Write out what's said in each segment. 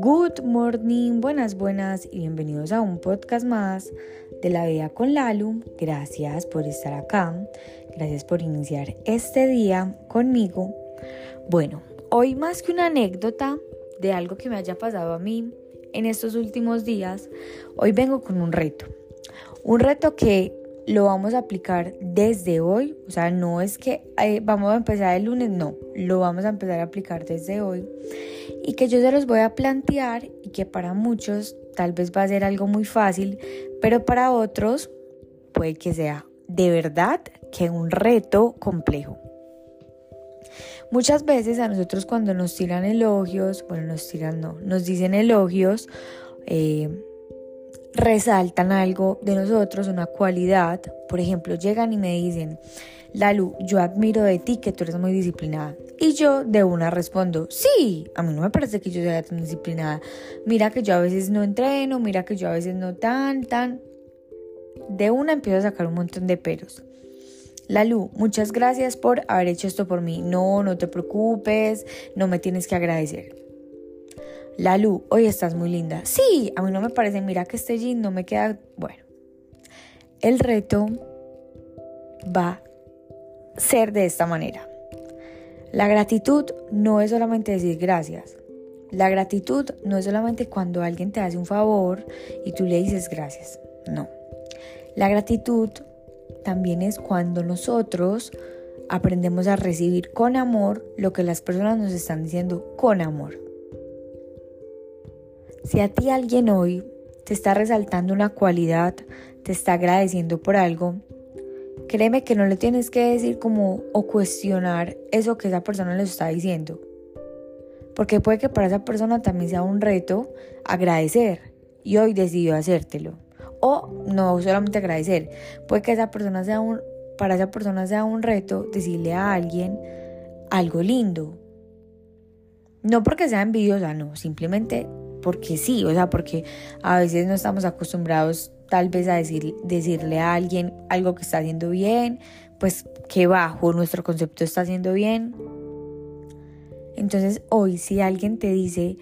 Good morning, buenas, buenas y bienvenidos a un podcast más de la vida con Lalu. Gracias por estar acá, gracias por iniciar este día conmigo. Bueno, hoy más que una anécdota de algo que me haya pasado a mí en estos últimos días, hoy vengo con un reto. Un reto que lo vamos a aplicar desde hoy, o sea, no es que eh, vamos a empezar el lunes, no, lo vamos a empezar a aplicar desde hoy y que yo se los voy a plantear y que para muchos tal vez va a ser algo muy fácil, pero para otros puede que sea de verdad que un reto complejo. Muchas veces a nosotros cuando nos tiran elogios, bueno, nos tiran no, nos dicen elogios, eh, resaltan algo de nosotros, una cualidad. Por ejemplo, llegan y me dicen, Lalu, yo admiro de ti que tú eres muy disciplinada. Y yo de una respondo, sí, a mí no me parece que yo sea tan disciplinada. Mira que yo a veces no entreno, mira que yo a veces no tan, tan. De una empiezo a sacar un montón de peros. Lalu, muchas gracias por haber hecho esto por mí. No, no te preocupes, no me tienes que agradecer. Lalu, hoy estás muy linda. Sí, a mí no me parece, mira que este jean no me queda... Bueno, el reto va a ser de esta manera. La gratitud no es solamente decir gracias. La gratitud no es solamente cuando alguien te hace un favor y tú le dices gracias. No. La gratitud también es cuando nosotros aprendemos a recibir con amor lo que las personas nos están diciendo con amor. Si a ti alguien hoy te está resaltando una cualidad, te está agradeciendo por algo, créeme que no le tienes que decir como o cuestionar eso que esa persona le está diciendo. Porque puede que para esa persona también sea un reto agradecer y hoy decidió hacértelo. O no solamente agradecer, puede que esa persona sea un, para esa persona sea un reto decirle a alguien algo lindo. No porque sea envidiosa, no, simplemente porque sí, o sea, porque a veces no estamos acostumbrados tal vez a decir, decirle a alguien algo que está haciendo bien, pues que bajo nuestro concepto está haciendo bien. Entonces hoy si alguien te dice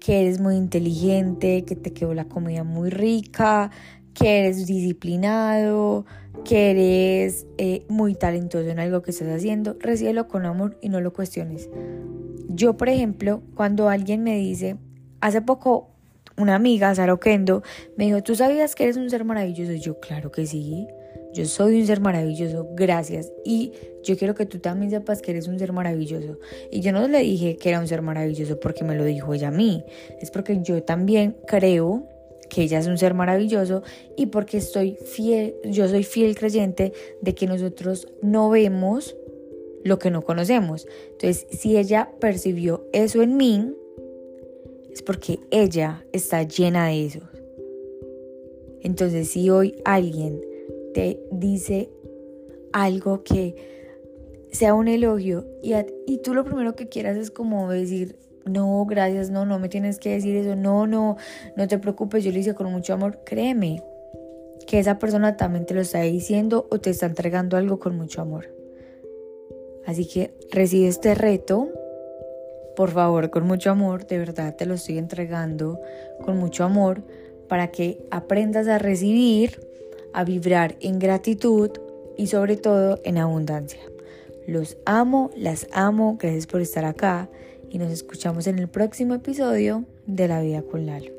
que eres muy inteligente, que te quedó la comida muy rica, que eres disciplinado, que eres eh, muy talentoso en algo que estás haciendo, recíbelo con amor y no lo cuestiones. Yo, por ejemplo, cuando alguien me dice, hace poco una amiga, Sara Oquendo, me dijo, ¿tú sabías que eres un ser maravilloso? Yo, claro que sí. Yo soy un ser maravilloso, gracias. Y yo quiero que tú también sepas que eres un ser maravilloso. Y yo no le dije que era un ser maravilloso porque me lo dijo ella a mí. Es porque yo también creo que ella es un ser maravilloso y porque estoy fiel, yo soy fiel creyente de que nosotros no vemos lo que no conocemos. Entonces, si ella percibió eso en mí, es porque ella está llena de eso. Entonces, si hoy alguien te dice algo que sea un elogio y, y tú lo primero que quieras es como decir, no, gracias, no, no me tienes que decir eso, no, no, no te preocupes, yo lo hice con mucho amor, créeme que esa persona también te lo está diciendo o te está entregando algo con mucho amor. Así que recibe este reto por favor, con mucho amor, de verdad te lo estoy entregando con mucho amor para que aprendas a recibir, a vibrar en gratitud y sobre todo en abundancia. Los amo, las amo, gracias por estar acá y nos escuchamos en el próximo episodio de La Vida con Lalo.